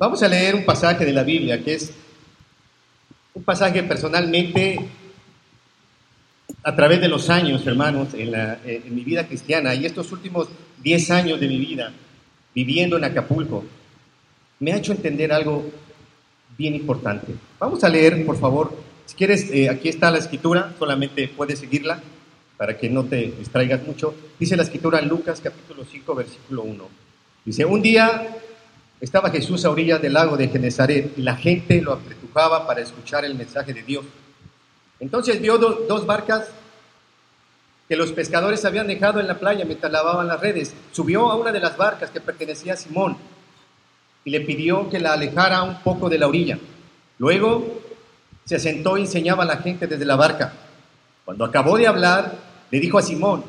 Vamos a leer un pasaje de la Biblia que es un pasaje personalmente a través de los años, hermanos, en, en mi vida cristiana y estos últimos 10 años de mi vida viviendo en Acapulco, me ha hecho entender algo bien importante. Vamos a leer, por favor, si quieres, eh, aquí está la escritura, solamente puedes seguirla para que no te distraigas mucho. Dice la escritura en Lucas capítulo 5, versículo 1. Dice, un día estaba Jesús a orillas del lago de Genezaret y la gente lo apretujaba para escuchar el mensaje de Dios. Entonces vio dos barcas que los pescadores habían dejado en la playa mientras lavaban las redes. Subió a una de las barcas que pertenecía a Simón y le pidió que la alejara un poco de la orilla. Luego se sentó y enseñaba a la gente desde la barca. Cuando acabó de hablar, le dijo a Simón,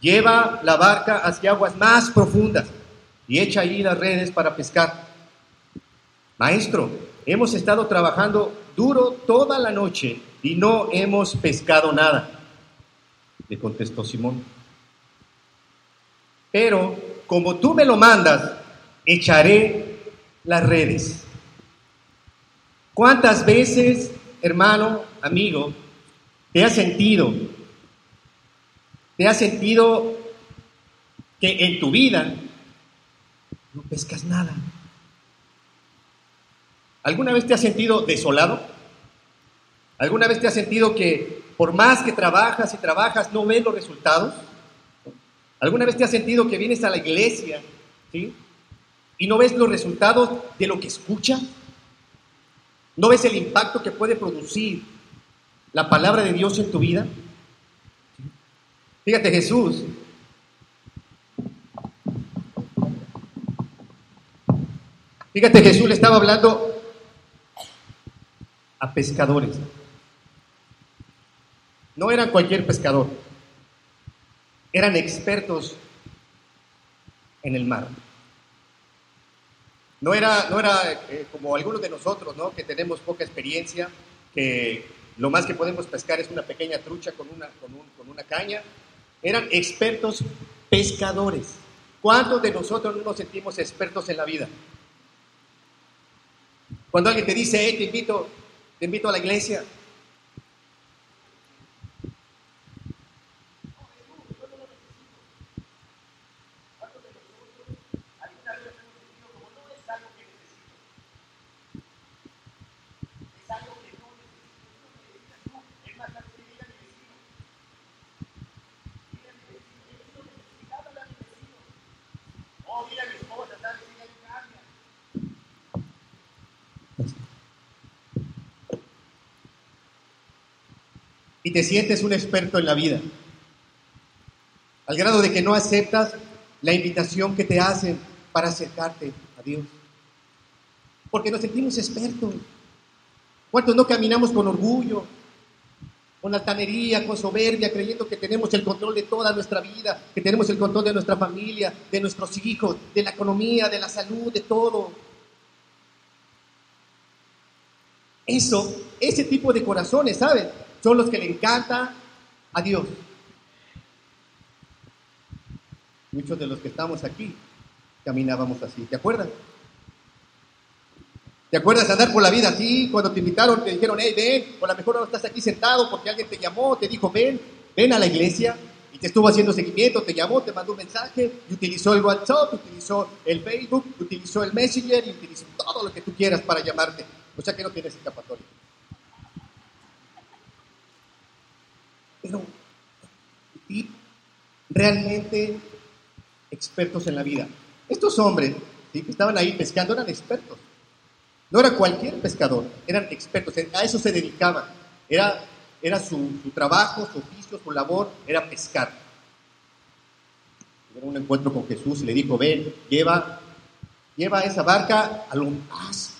lleva la barca hacia aguas más profundas y echa ahí las redes para pescar. Maestro, hemos estado trabajando duro toda la noche y no hemos pescado nada, le contestó Simón. Pero como tú me lo mandas, echaré las redes. ¿Cuántas veces, hermano, amigo, te has sentido, te has sentido que en tu vida no pescas nada? ¿Alguna vez te has sentido desolado? ¿Alguna vez te has sentido que por más que trabajas y trabajas no ves los resultados? ¿Alguna vez te has sentido que vienes a la iglesia ¿sí? y no ves los resultados de lo que escuchas? ¿No ves el impacto que puede producir la palabra de Dios en tu vida? Fíjate Jesús. Fíjate Jesús le estaba hablando a pescadores. No eran cualquier pescador, eran expertos en el mar. No era, no era eh, como algunos de nosotros, ¿no? que tenemos poca experiencia, que lo más que podemos pescar es una pequeña trucha con una, con, con una caña. Eran expertos pescadores. ¿Cuántos de nosotros no nos sentimos expertos en la vida? Cuando alguien te dice, hey, te invito, te invito a la iglesia. Te sientes un experto en la vida, al grado de que no aceptas la invitación que te hacen para acercarte a Dios. Porque nos sentimos expertos. ¿Cuántos no caminamos con orgullo, con altanería, con soberbia, creyendo que tenemos el control de toda nuestra vida, que tenemos el control de nuestra familia, de nuestros hijos, de la economía, de la salud, de todo? Eso, ese tipo de corazones, ¿sabes? Son los que le encanta a Dios. Muchos de los que estamos aquí caminábamos así, ¿te acuerdas? ¿Te acuerdas de andar por la vida así? Cuando te invitaron, te dijeron, hey, ven, o a lo mejor no estás aquí sentado porque alguien te llamó, te dijo, ven, ven a la iglesia, y te estuvo haciendo seguimiento, te llamó, te mandó un mensaje, y utilizó el WhatsApp, utilizó el Facebook, utilizó el Messenger, y utilizó todo lo que tú quieras para llamarte. O sea que no tienes escapatoria. Y realmente expertos en la vida. Estos hombres que estaban ahí pescando eran expertos. No era cualquier pescador, eran expertos, a eso se dedicaban. Era, era su, trabajo, su oficio, su labor, era pescar. Tuvieron un encuentro con Jesús y le dijo, ven, lleva, lleva esa barca a lo más.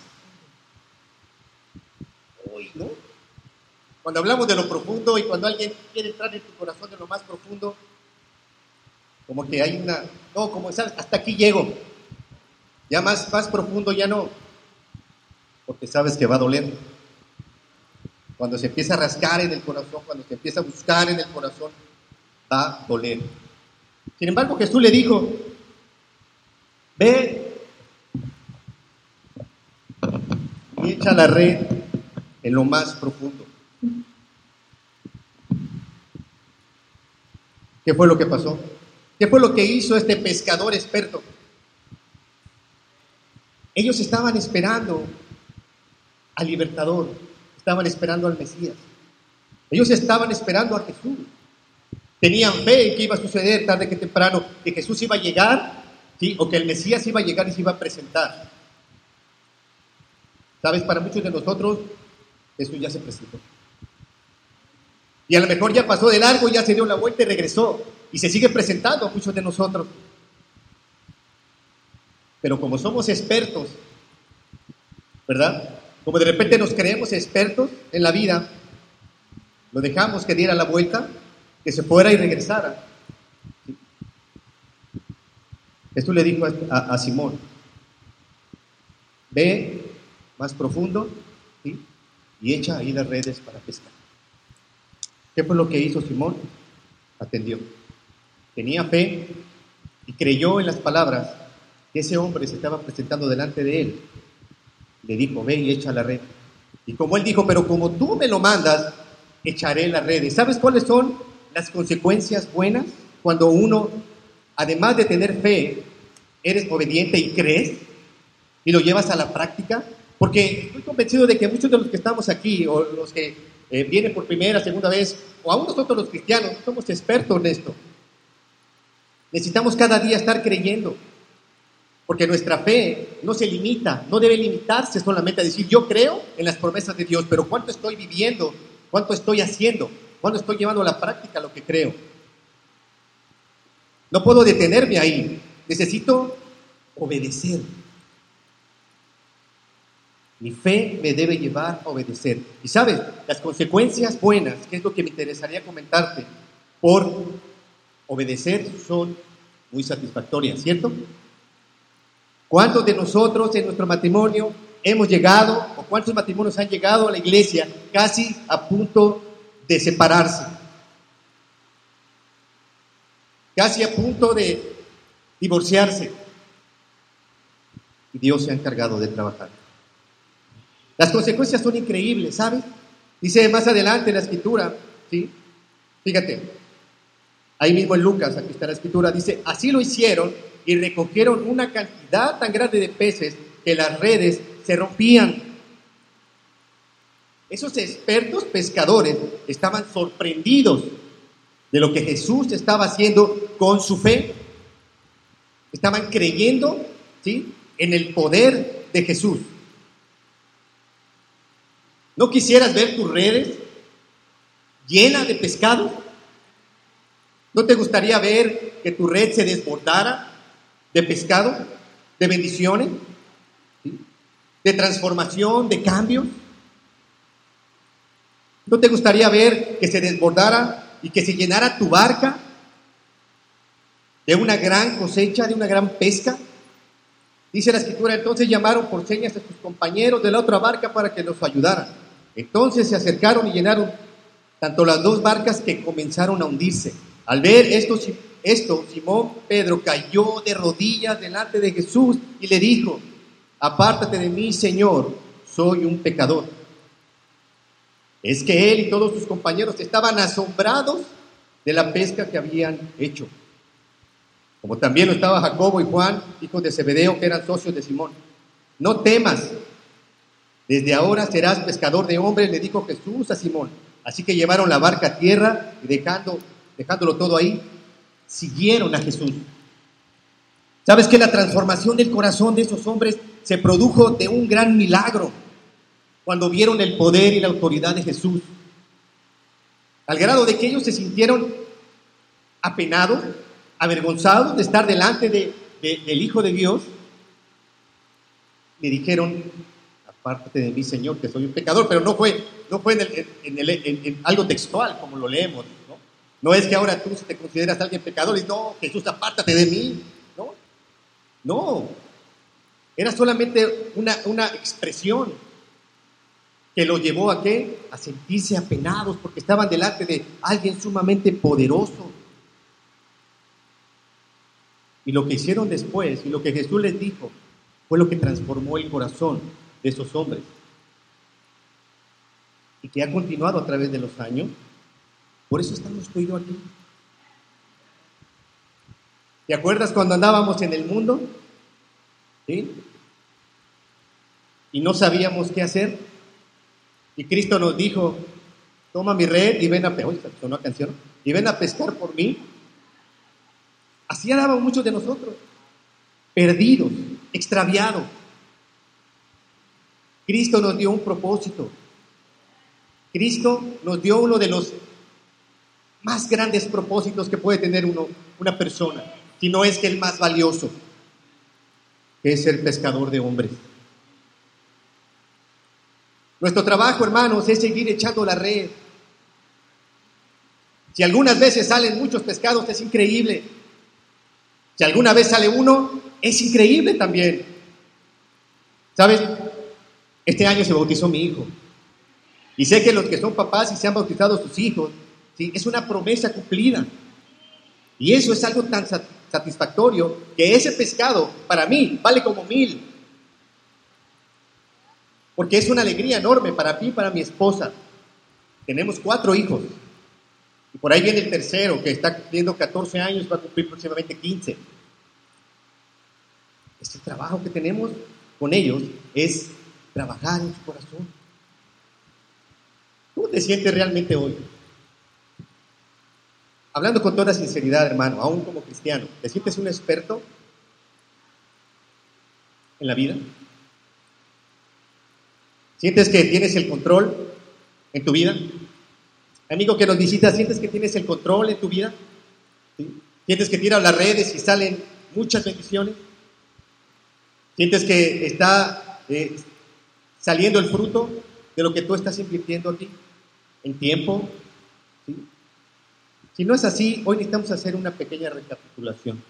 ¿no? Cuando hablamos de lo profundo y cuando alguien quiere entrar en tu corazón de lo más profundo, como que hay una, no, como sabes, hasta aquí llego. Ya más, más profundo ya no, porque sabes que va doler. Cuando se empieza a rascar en el corazón, cuando se empieza a buscar en el corazón, va a doler. Sin embargo, Jesús le dijo, ve, echa la red en lo más profundo. ¿Qué fue lo que pasó? ¿Qué fue lo que hizo este pescador experto? Ellos estaban esperando al libertador, estaban esperando al Mesías. Ellos estaban esperando a Jesús. Tenían fe en que iba a suceder tarde que temprano, que Jesús iba a llegar, ¿sí? o que el Mesías iba a llegar y se iba a presentar. Sabes, para muchos de nosotros, Jesús ya se presentó. Y a lo mejor ya pasó de largo, ya se dio la vuelta y regresó. Y se sigue presentando a muchos de nosotros. Pero como somos expertos, ¿verdad? Como de repente nos creemos expertos en la vida, lo dejamos que diera la vuelta, que se fuera y regresara. Esto le dijo a, a Simón, ve más profundo y echa ahí las redes para pescar. ¿Qué fue lo que hizo Simón? Atendió. Tenía fe y creyó en las palabras que ese hombre se estaba presentando delante de él. Le dijo, ve y echa la red. Y como él dijo, pero como tú me lo mandas, echaré la red. sabes cuáles son las consecuencias buenas cuando uno, además de tener fe, eres obediente y crees y lo llevas a la práctica? Porque estoy convencido de que muchos de los que estamos aquí o los que eh, viene por primera, segunda vez, o aún nosotros los cristianos, somos expertos en esto. Necesitamos cada día estar creyendo, porque nuestra fe no se limita, no debe limitarse solamente a decir yo creo en las promesas de Dios, pero cuánto estoy viviendo, cuánto estoy haciendo, cuánto estoy llevando a la práctica lo que creo. No puedo detenerme ahí, necesito obedecer. Mi fe me debe llevar a obedecer. Y sabes, las consecuencias buenas, que es lo que me interesaría comentarte, por obedecer son muy satisfactorias, ¿cierto? ¿Cuántos de nosotros en nuestro matrimonio hemos llegado, o cuántos matrimonios han llegado a la iglesia casi a punto de separarse? Casi a punto de divorciarse. Y Dios se ha encargado de trabajar. Las consecuencias son increíbles, ¿sabes? Dice más adelante en la escritura, ¿sí? Fíjate, ahí mismo en Lucas, aquí está la escritura, dice, así lo hicieron y recogieron una cantidad tan grande de peces que las redes se rompían. Esos expertos pescadores estaban sorprendidos de lo que Jesús estaba haciendo con su fe. Estaban creyendo ¿sí? en el poder de Jesús. ¿No quisieras ver tus redes llenas de pescado? ¿No te gustaría ver que tu red se desbordara de pescado, de bendiciones, de transformación, de cambios? ¿No te gustaría ver que se desbordara y que se llenara tu barca de una gran cosecha, de una gran pesca? Dice la escritura, entonces llamaron por señas a sus compañeros de la otra barca para que los ayudaran. Entonces se acercaron y llenaron tanto las dos barcas que comenzaron a hundirse. Al ver esto, esto, Simón Pedro cayó de rodillas delante de Jesús y le dijo, apártate de mí, Señor, soy un pecador. Es que él y todos sus compañeros estaban asombrados de la pesca que habían hecho. Como también lo estaba Jacobo y Juan, hijos de Zebedeo, que eran socios de Simón. No temas, desde ahora serás pescador de hombres, le dijo Jesús a Simón. Así que llevaron la barca a tierra y dejando, dejándolo todo ahí, siguieron a Jesús. ¿Sabes que la transformación del corazón de esos hombres se produjo de un gran milagro cuando vieron el poder y la autoridad de Jesús? Al grado de que ellos se sintieron apenados, avergonzados de estar delante de, del Hijo de Dios, le dijeron, apártate de mí, Señor, que soy un pecador, pero no fue, no fue en, en, algo textual como lo leemos, ¿no? No es que ahora tú te consideras alguien pecador y no, Jesús, apártate de mí, ¿no? No, era solamente una, una expresión que lo llevó a qué? A sentirse apenados porque estaban delante de alguien sumamente poderoso. Y lo que hicieron después y lo que Jesús les dijo fue lo que transformó el corazón de esos hombres. y que ha continuado a través de los años. Por eso estamos tú aquí. ¿Te acuerdas cuando andábamos en el mundo? ¿Sí? Y no sabíamos qué hacer. Y Cristo nos dijo, toma mi red y ven a pescar. canción. Y ven a pescar por mí. Así andaban muchos de nosotros. Perdidos, extraviados. Cristo nos dio un propósito. Cristo nos dio uno de los más grandes propósitos que puede tener uno, una persona, si no es que el más valioso, que es el pescador de hombres. Nuestro trabajo, hermanos, es seguir echando la red. Si algunas veces salen muchos pescados, es increíble. Si alguna vez sale uno, es increíble también. ¿Sabes? Este año se bautizó mi hijo. Y sé que los que son papás y se han bautizado sus hijos, es una promesa cumplida. Y eso es algo tan satisfactorio que ese pescado para mí vale como mil. Porque es una alegría enorme para mí y para mi esposa. Tenemos cuatro hijos. Y por ahí viene el tercero, que está cumpliendo 14 años, va a cumplir próximamente 15. Este trabajo que tenemos con ellos es trabajar en su corazón. ¿Cómo te sientes realmente hoy? Hablando con toda sinceridad, hermano, aún como cristiano, ¿te sientes un experto en la vida? ¿Sientes que tienes el control en tu vida? Amigo que nos visita, ¿sientes que tienes el control en tu vida? ¿Sientes que tiras las redes y salen muchas bendiciones? ¿Sientes que está eh, saliendo el fruto de lo que tú estás invirtiendo aquí? ¿En tiempo? Si no es así, hoy necesitamos hacer una pequeña recapitulación,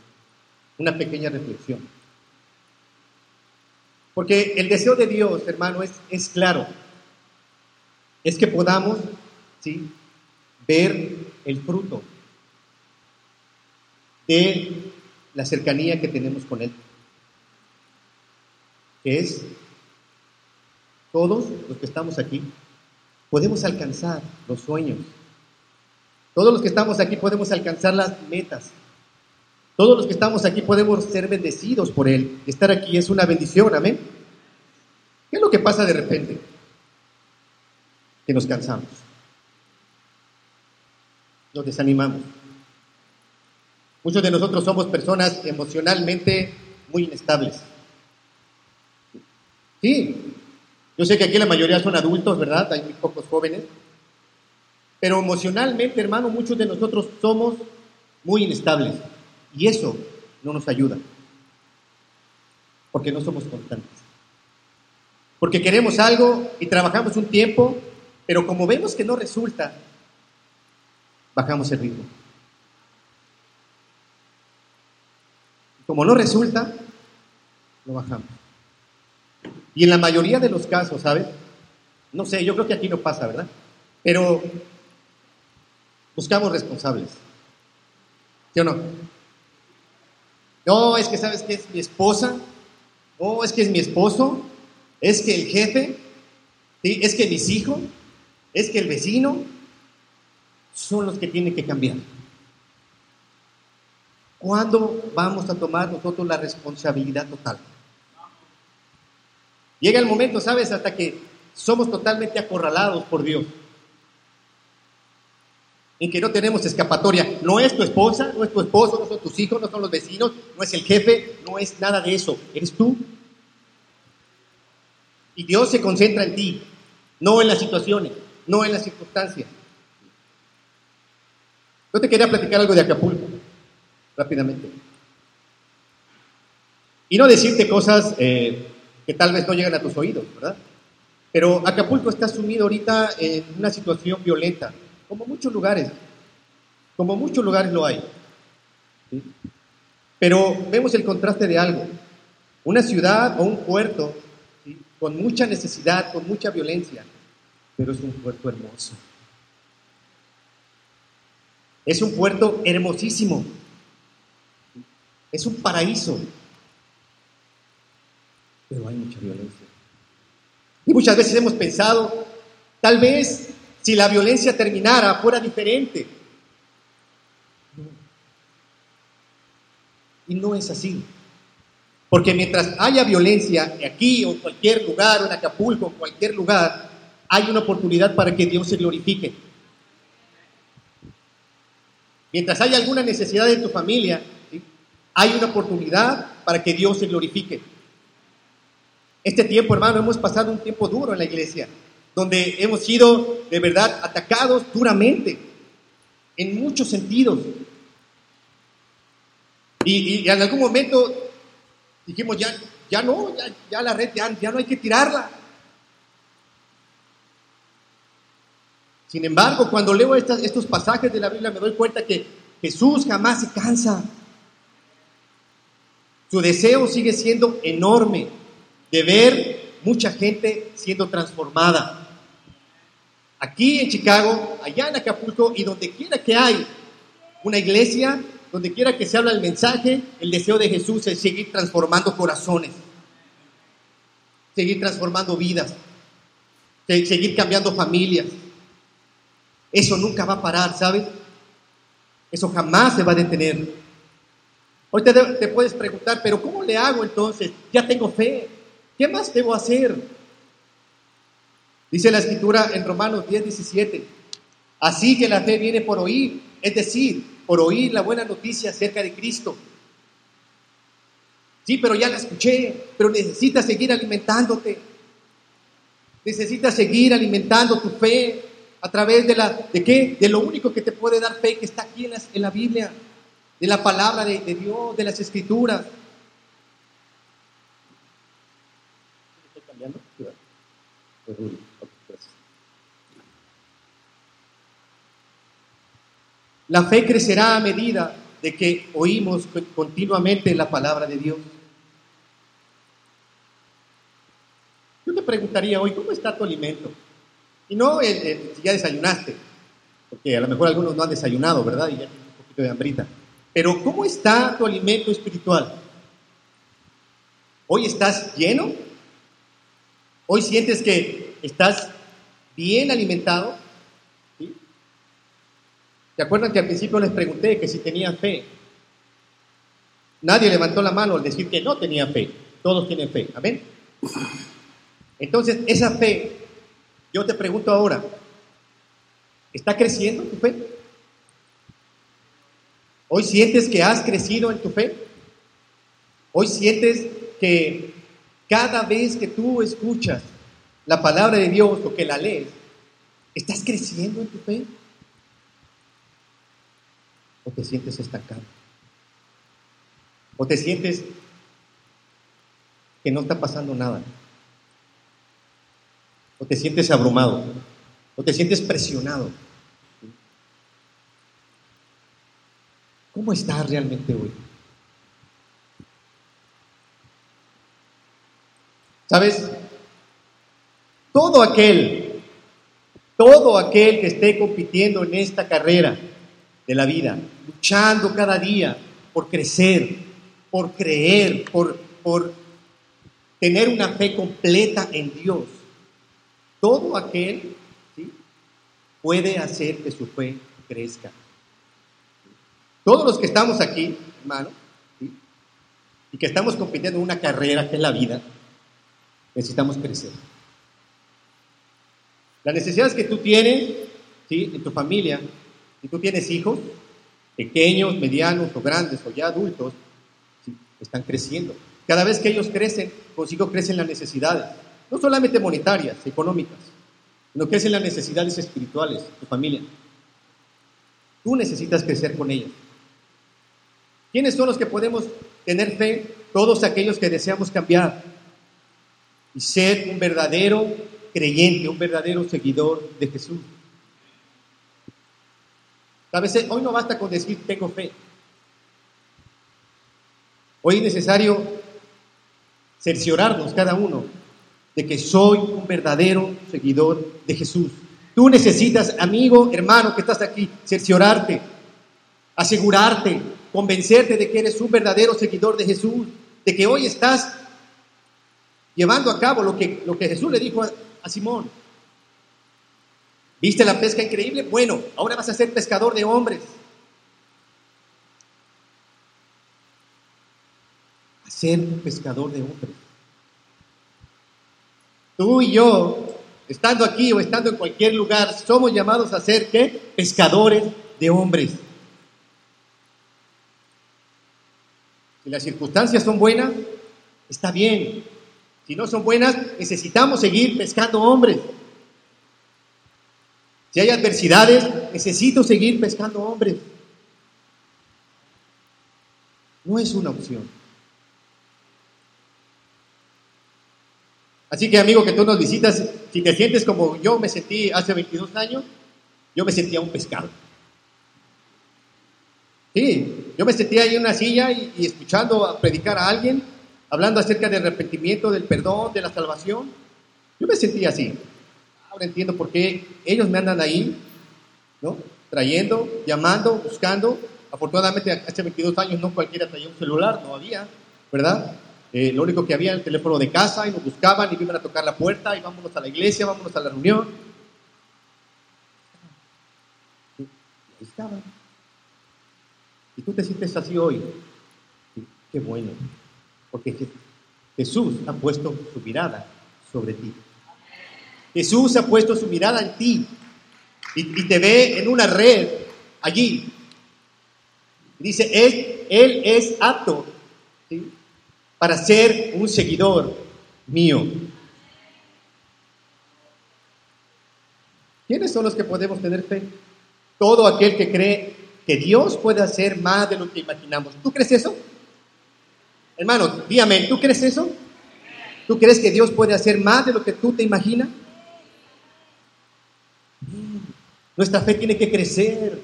una pequeña reflexión. Porque el deseo de Dios, hermano, es, es claro. Es que podamos ¿sí? ver el fruto de la cercanía que tenemos con Él. Que es, todos los que estamos aquí, podemos alcanzar los sueños. Todos los que estamos aquí podemos alcanzar las metas. Todos los que estamos aquí podemos ser bendecidos por Él. Estar aquí es una bendición, amén. ¿Qué es lo que pasa de repente? Que nos cansamos. Nos desanimamos. Muchos de nosotros somos personas emocionalmente muy inestables. Sí, yo sé que aquí la mayoría son adultos, ¿verdad? Hay muy pocos jóvenes. Pero emocionalmente, hermano, muchos de nosotros somos muy inestables. Y eso no nos ayuda. Porque no somos constantes. Porque queremos algo y trabajamos un tiempo, pero como vemos que no resulta, bajamos el ritmo. Como no resulta, lo bajamos. Y en la mayoría de los casos, ¿sabes? No sé, yo creo que aquí no pasa, ¿verdad? Pero buscamos responsables. ¿Sí o no? No, es que sabes que es mi esposa, no, es que es mi esposo, es que el jefe, es que mis hijos, es que el vecino, son los que tienen que cambiar. ¿Cuándo vamos a tomar nosotros la responsabilidad total? Llega el momento, ¿sabes? Hasta que somos totalmente acorralados por Dios. En que no tenemos escapatoria. No es tu esposa, no es tu esposo, no son tus hijos, no son los vecinos, no es el jefe, no es nada de eso. Eres tú. Y Dios se concentra en ti, no en las situaciones, no en las circunstancias. Yo te quería platicar algo de Acapulco, rápidamente. Y no decirte cosas eh, que tal vez no llegan a tus oídos, ¿verdad? Pero Acapulco está sumido ahorita en una situación violenta, como muchos lugares, como muchos lugares lo hay. Pero vemos el contraste de algo. Una ciudad o un puerto con mucha necesidad, con mucha violencia, pero es un puerto hermoso. Es un puerto hermosísimo. Es un paraíso pero hay mucha violencia. Y muchas veces hemos pensado Tal vez si la violencia terminara fuera diferente. Y no es así. Porque mientras haya violencia aquí o en cualquier lugar, o en Acapulco, en cualquier lugar, hay una oportunidad para que Dios se glorifique. Mientras haya alguna necesidad en tu familia, hay una oportunidad para que Dios se glorifique. Este tiempo, hermano, hemos pasado un tiempo duro en la iglesia, donde hemos sido de verdad atacados duramente, en muchos sentidos. Y, en algún momento dijimos, ya, ya no, ya, la red, ya, ya no hay que tirarla. Sin embargo, cuando leo estos pasajes de la Biblia me doy cuenta que Jesús jamás se cansa. Su deseo sigue siendo enorme de ver mucha gente siendo transformada. Aquí en Chicago, allá en Acapulco y donde quiera que hay una iglesia, donde quiera que se habla el mensaje, el deseo de Jesús es seguir transformando corazones, seguir transformando vidas, seguir cambiando familias. Eso nunca va a parar, ¿sabes? Eso jamás se va a detener. Hoy te, te puedes preguntar, pero ¿cómo le hago entonces? Ya tengo fe. ¿Qué más debo hacer? Dice la escritura en Romanos 10, 17. Así que la fe viene por oír, es decir, por oír la buena noticia acerca de Cristo. Sí, pero ya la escuché, pero necesitas seguir alimentándote. Necesitas seguir alimentando tu fe a través de la de qué? De lo único que te puede dar fe que está aquí en la, Biblia, de la palabra de Dios, de las escrituras. La fe crecerá a medida de que oímos continuamente la palabra de Dios. Yo te preguntaría hoy, ¿cómo está tu alimento? Y no si ya desayunaste, porque a lo mejor algunos no han desayunado, ¿verdad? Y ya tienen un poquito de hambrita. Pero ¿cómo está tu alimento espiritual? ¿Hoy estás lleno? ¿Hoy sientes que estás bien alimentado? ¿Se acuerdan que al principio les pregunté que si tenían fe? Nadie levantó la mano al decir que no tenía fe. Todos tienen fe. Amén. Entonces, esa fe, yo te pregunto ahora, ¿está creciendo tu fe? ¿Hoy sientes que has crecido en tu fe? ¿Hoy sientes que cada vez que tú escuchas la palabra de Dios o que la lees, estás creciendo en tu fe? ¿O te sientes estancado? ¿O te sientes que no está pasando nada? ¿O te sientes abrumado? ¿O te sientes presionado? ¿Cómo estás realmente hoy? ¿Sabes? Todo aquel, todo aquel que esté compitiendo en esta carrera de la vida, luchando cada día por crecer, por creer, por, por tener una fe completa en Dios, todo aquel puede hacer que su fe crezca. Todos los que estamos aquí, hermano, y que estamos compitiendo en una carrera que es la vida, necesitamos crecer. Las necesidades que tú tienes, ¿sí? En tu familia, si tú tienes hijos, pequeños, medianos o grandes o ya adultos, están creciendo. Cada vez que ellos crecen, consigo crecen las necesidades, no solamente monetarias, económicas, sino crecen las necesidades espirituales, tu familia. Tú necesitas crecer con ellos. ¿Quiénes son los que podemos tener fe? Todos aquellos que deseamos cambiar, y ser un verdadero creyente, un verdadero seguidor de Jesús. A veces hoy no basta con decir tengo fe. Hoy es necesario cerciorarnos cada uno de que soy un verdadero seguidor de Jesús. Tú necesitas, amigo, hermano que estás aquí, cerciorarte, asegurarte, convencerte de que eres un verdadero seguidor de Jesús, de que hoy estás llevando a cabo lo que, lo que Jesús le dijo a, Simón. ¿Viste la pesca increíble? Bueno, ahora vas a ser pescador de hombres. A ser un pescador de hombres. Tú y yo, estando aquí o estando en cualquier lugar, somos llamados a ser. Pescadores de hombres. Si las circunstancias son buenas, está bien. Si no son buenas, necesitamos seguir pescando hombres. Si hay adversidades, necesito seguir pescando hombres. No es una opción. Así que amigo que tú nos visitas, si te sientes como yo me sentí hace 22 años, yo me sentía un pescado. Sí, yo me sentía ahí en una silla y, y escuchando predicar a alguien, hablando acerca del arrepentimiento, del perdón, de la salvación. Yo me sentía así. Ahora entiendo por qué ellos me andan ahí, ¿no? Trayendo, llamando, buscando. Afortunadamente, hace 22 años no cualquiera traía un celular, no había, ¿verdad? Eh, lo único que había era el teléfono de casa y nos buscaban y me iban a tocar la puerta y vámonos a la iglesia, vámonos a la reunión. Y ahí estaban. Y tú te sientes así hoy. qué bueno, porque Jesús ha puesto su mirada sobre ti. Jesús ha puesto su mirada en ti y, te ve en una red allí. Dice, Él, él es apto para ser un seguidor mío. ¿Quiénes son los que podemos tener fe? Todo aquel que cree que Dios puede hacer más de lo que imaginamos. ¿Tú crees eso? Hermano, dígame, ¿tú crees eso? ¿Tú crees que Dios puede hacer más de lo que tú te imaginas? Nuestra fe tiene que crecer,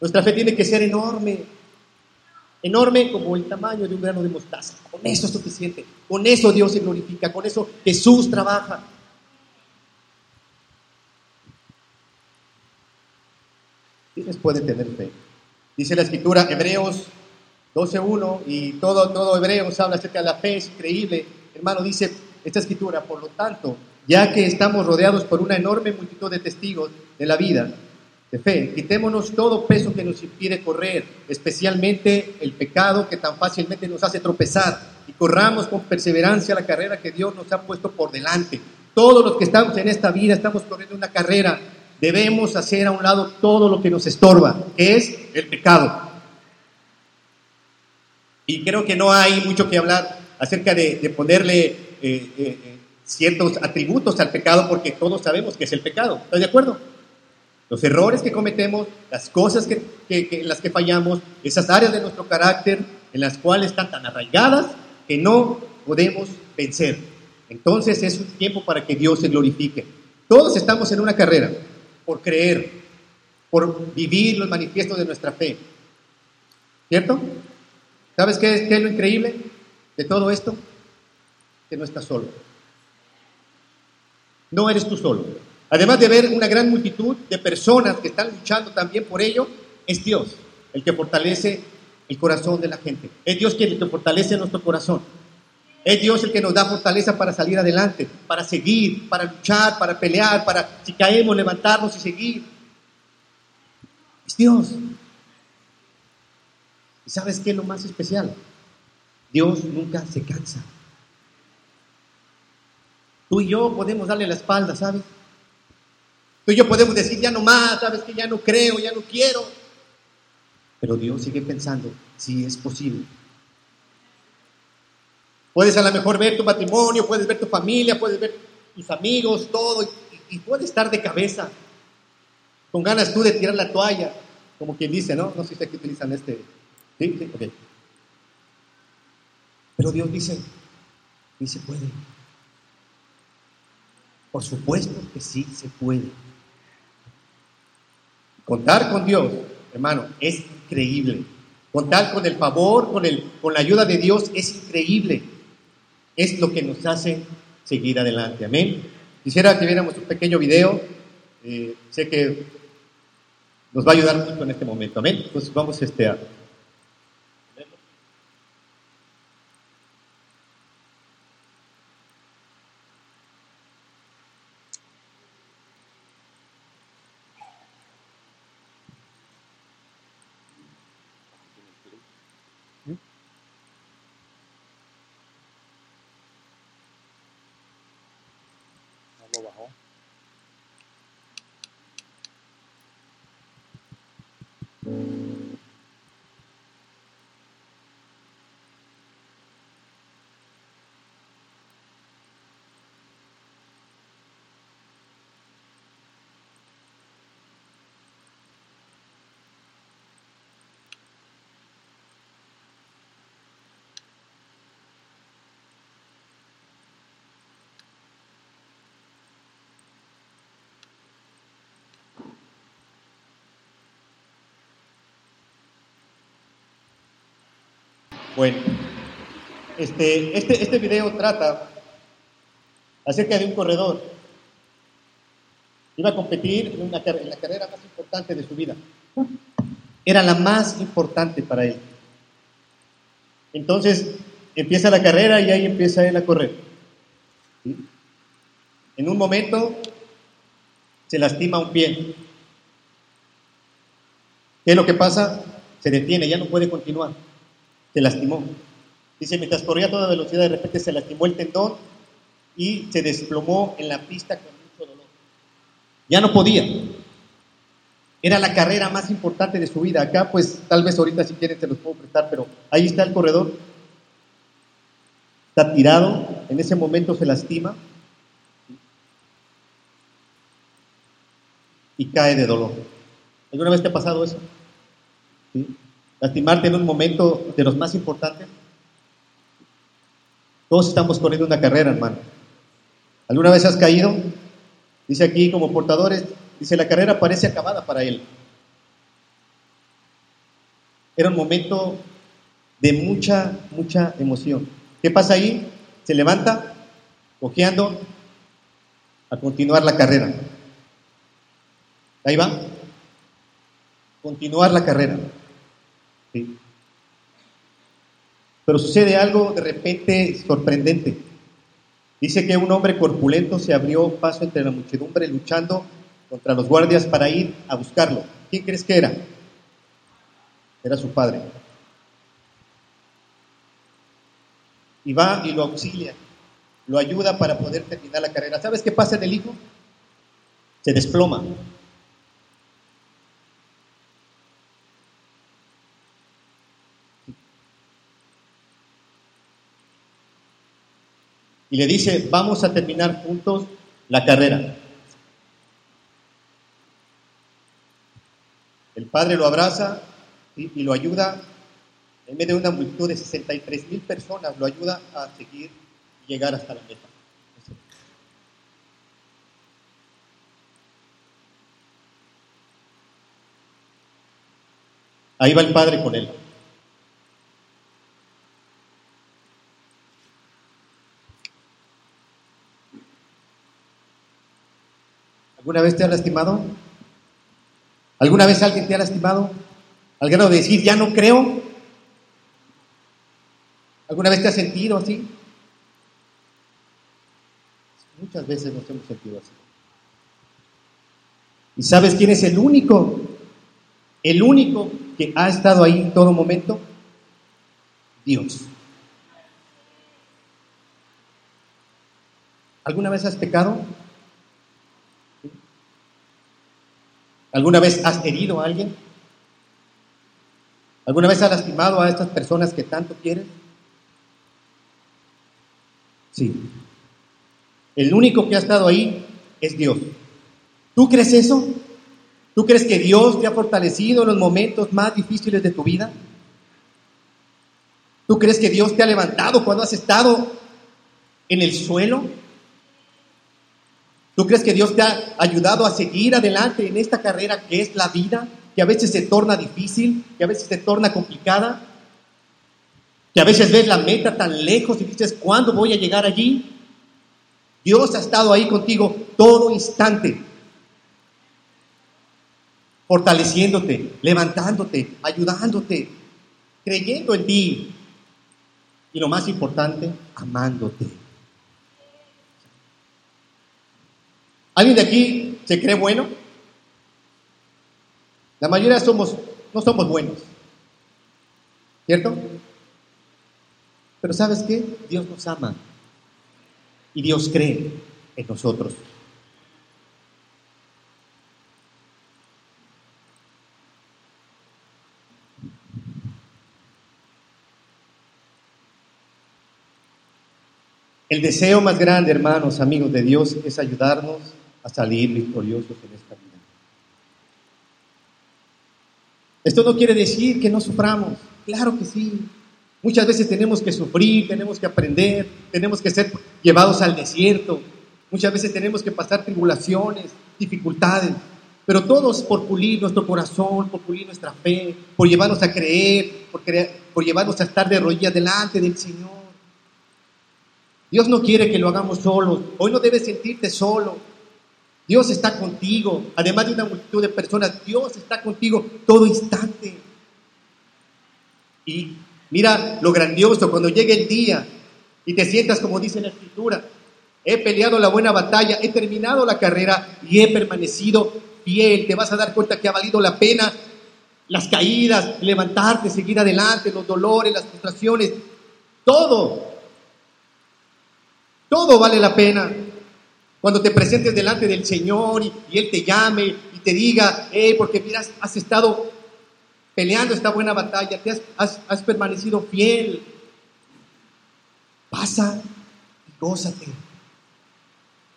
nuestra fe tiene que ser enorme, enorme como el tamaño de un grano de mostaza. Con eso es suficiente, con eso Dios se glorifica, con eso Jesús trabaja. ¿Quiénes pueden tener fe? Dice la escritura, Hebreos 12.1, y todo, todo Hebreos habla acerca de la fe, es increíble. Hermano, dice esta escritura, por lo tanto, ya que estamos rodeados por una enorme multitud de testigos de la vida de fe, quitémonos todo peso que nos impide correr, especialmente el pecado que tan fácilmente nos hace tropezar, y corramos con perseverancia la carrera que Dios nos ha puesto por delante. Todos los que estamos en esta vida estamos corriendo una carrera, debemos hacer a un lado todo lo que nos estorba, que es el pecado. Y creo que no hay mucho que hablar acerca de, ponerle eh, eh, eh, ciertos atributos al pecado porque todos sabemos que es el pecado. ¿Estás de acuerdo? Los errores que cometemos, las cosas que, en las que fallamos, esas áreas de nuestro carácter en las cuales están tan arraigadas que no podemos vencer. Entonces es un tiempo para que Dios se glorifique. Todos estamos en una carrera por creer, por vivir los manifiestos de nuestra fe. ¿Cierto? ¿Sabes qué es, lo increíble de todo esto? Que no estás solo. No eres tú solo. Además de ver una gran multitud de personas que están luchando también por ello, es Dios el que fortalece el corazón de la gente. Es Dios quien que fortalece nuestro corazón. Es Dios el que nos da fortaleza para salir adelante, para seguir, para luchar, para pelear, para si caemos, levantarnos y seguir. Es Dios. ¿Y sabes qué es lo más especial? Dios nunca se cansa. Tú y yo podemos darle la espalda, ¿sabes? Tú y yo podemos decir, ya no más, ¿sabes? Que ya no creo, ya no quiero. Pero Dios sigue pensando, si es posible. Puedes a lo mejor ver tu matrimonio, puedes ver tu familia, puedes ver tus amigos, todo, y, puedes estar de cabeza, con ganas tú de tirar la toalla, como quien dice, ¿no? No sé si aquí utilizan este. ¿Sí? sí ok. Pero Dios dice, y se puede. Por supuesto que sí se puede. Contar con Dios, hermano, es increíble. Contar con el favor, con, el, con la ayuda de Dios es increíble. Es lo que nos hace seguir adelante. Amén. Quisiera que viéramos un pequeño video. Eh, sé que nos va a ayudar mucho en este momento. Amén. Entonces vamos este, a, Bueno, este, este, este video trata acerca de un corredor. Iba a competir en, una, en la carrera más importante de su vida. Era la más importante para él. Entonces empieza la carrera y ahí empieza él a correr. En un momento se lastima un pie. ¿Qué es lo que pasa? Se detiene, ya no puede continuar se lastimó. Dice, mientras corría a toda velocidad, de repente se lastimó el tendón y se desplomó en la pista con mucho dolor. Ya no podía. Era la carrera más importante de su vida. Acá, pues, tal vez ahorita si quieren se los puedo prestar, pero ahí está el corredor. Está tirado, en ese momento se lastima y cae de dolor. ¿Alguna vez te ha pasado eso? ¿Sí? Lastimarte en un momento de los más importantes. Todos estamos corriendo una carrera, hermano. ¿Alguna vez has caído? Dice aquí como portadores, dice la carrera parece acabada para él. Era un momento de mucha, mucha emoción. ¿Qué pasa ahí? Se levanta, cojeando, a continuar la carrera. Ahí va. Continuar la carrera. Pero sucede algo de repente sorprendente. Dice que un hombre corpulento se abrió paso entre la muchedumbre luchando contra los guardias para ir a buscarlo. ¿Quién crees que era? Era su padre. Y va y lo auxilia, lo ayuda para poder terminar la carrera. ¿Sabes qué pasa en el hijo? Se desploma. Y le dice, vamos a terminar juntos la carrera. El padre lo abraza y, lo ayuda, en medio de una multitud de 63 mil personas, lo ayuda a seguir y llegar hasta la meta. Ahí va el padre con él. ¿Alguna vez te ha lastimado? ¿Alguna vez alguien te ha lastimado? Al grado de decir, ya no creo. ¿Alguna vez te has sentido así? Muchas veces nos hemos sentido así. ¿Y sabes quién es el único? El único que ha estado ahí en todo momento. Dios. ¿Alguna vez has pecado? ¿Alguna vez has herido a alguien? ¿Alguna vez has lastimado a estas personas que tanto quieres? Sí. El único que ha estado ahí es Dios. ¿Tú crees eso? ¿Tú crees que Dios te ha fortalecido en los momentos más difíciles de tu vida? ¿Tú crees que Dios te ha levantado cuando has estado en el suelo? ¿Tú crees que Dios te ha ayudado a seguir adelante en esta carrera que es la vida, que a veces se torna difícil, que a veces se torna complicada? Que a veces ves la meta tan lejos y dices, ¿cuándo voy a llegar allí? Dios ha estado ahí contigo todo instante, fortaleciéndote, levantándote, ayudándote, creyendo en ti y lo más importante, amándote. ¿Alguien de aquí se cree bueno? La mayoría somos, no somos buenos. ¿Cierto? Pero ¿sabes qué? Dios nos ama. Y Dios cree en nosotros. El deseo más grande, hermanos, amigos de Dios, es ayudarnos a salir victoriosos en esta vida. Esto no quiere decir que no suframos, claro que sí. Muchas veces tenemos que sufrir, tenemos que aprender, tenemos que ser llevados al desierto, muchas veces tenemos que pasar tribulaciones, dificultades, pero todos por pulir nuestro corazón, por pulir nuestra fe, por llevarnos a creer, por, llevarnos a estar de rodillas delante del Señor. Dios no quiere que lo hagamos solos. Hoy no debes sentirte solo. Dios está contigo. Además de una multitud de personas, Dios está contigo todo instante. Y mira lo grandioso cuando llegue el día y te sientas como dice la escritura. He peleado la buena batalla, he terminado la carrera y he permanecido fiel. Te vas a dar cuenta que ha valido la pena las caídas, levantarte, seguir adelante, los dolores, las frustraciones, todo todo vale la pena. Cuando te presentes delante del Señor y, Él te llame y te diga, hey, porque miras, has estado peleando esta buena batalla, te has, permanecido fiel. Pasa y gózate.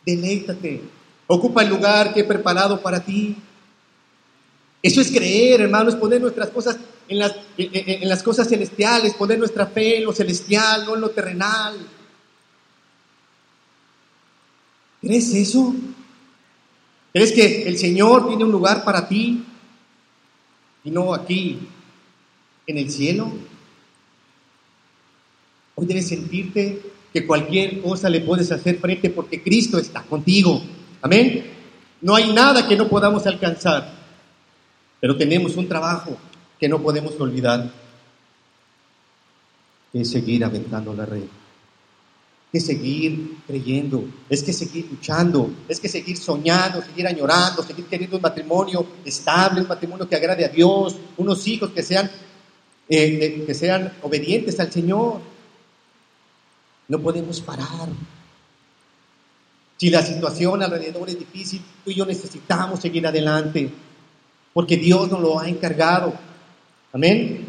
Deleítate. Ocupa el lugar que he preparado para ti. Eso es creer, hermanos, poner nuestras cosas en las, en las cosas celestiales, poner nuestra fe en lo celestial, no en lo terrenal. ¿Crees eso? ¿Crees que el Señor tiene un lugar para ti y no aquí en el cielo? Hoy debes sentirte que cualquier cosa le puedes hacer frente porque Cristo está contigo. Amén. No hay nada que no podamos alcanzar, pero tenemos un trabajo que no podemos olvidar, es seguir aventando la red que seguir creyendo, es que seguir luchando, es que seguir soñando, seguir añorando, seguir queriendo un matrimonio estable, un matrimonio que agrade a Dios, unos hijos que sean, eh, que sean obedientes al Señor. No podemos parar. Si la situación alrededor es difícil, tú y yo necesitamos seguir adelante, porque Dios nos lo ha encargado. Amén.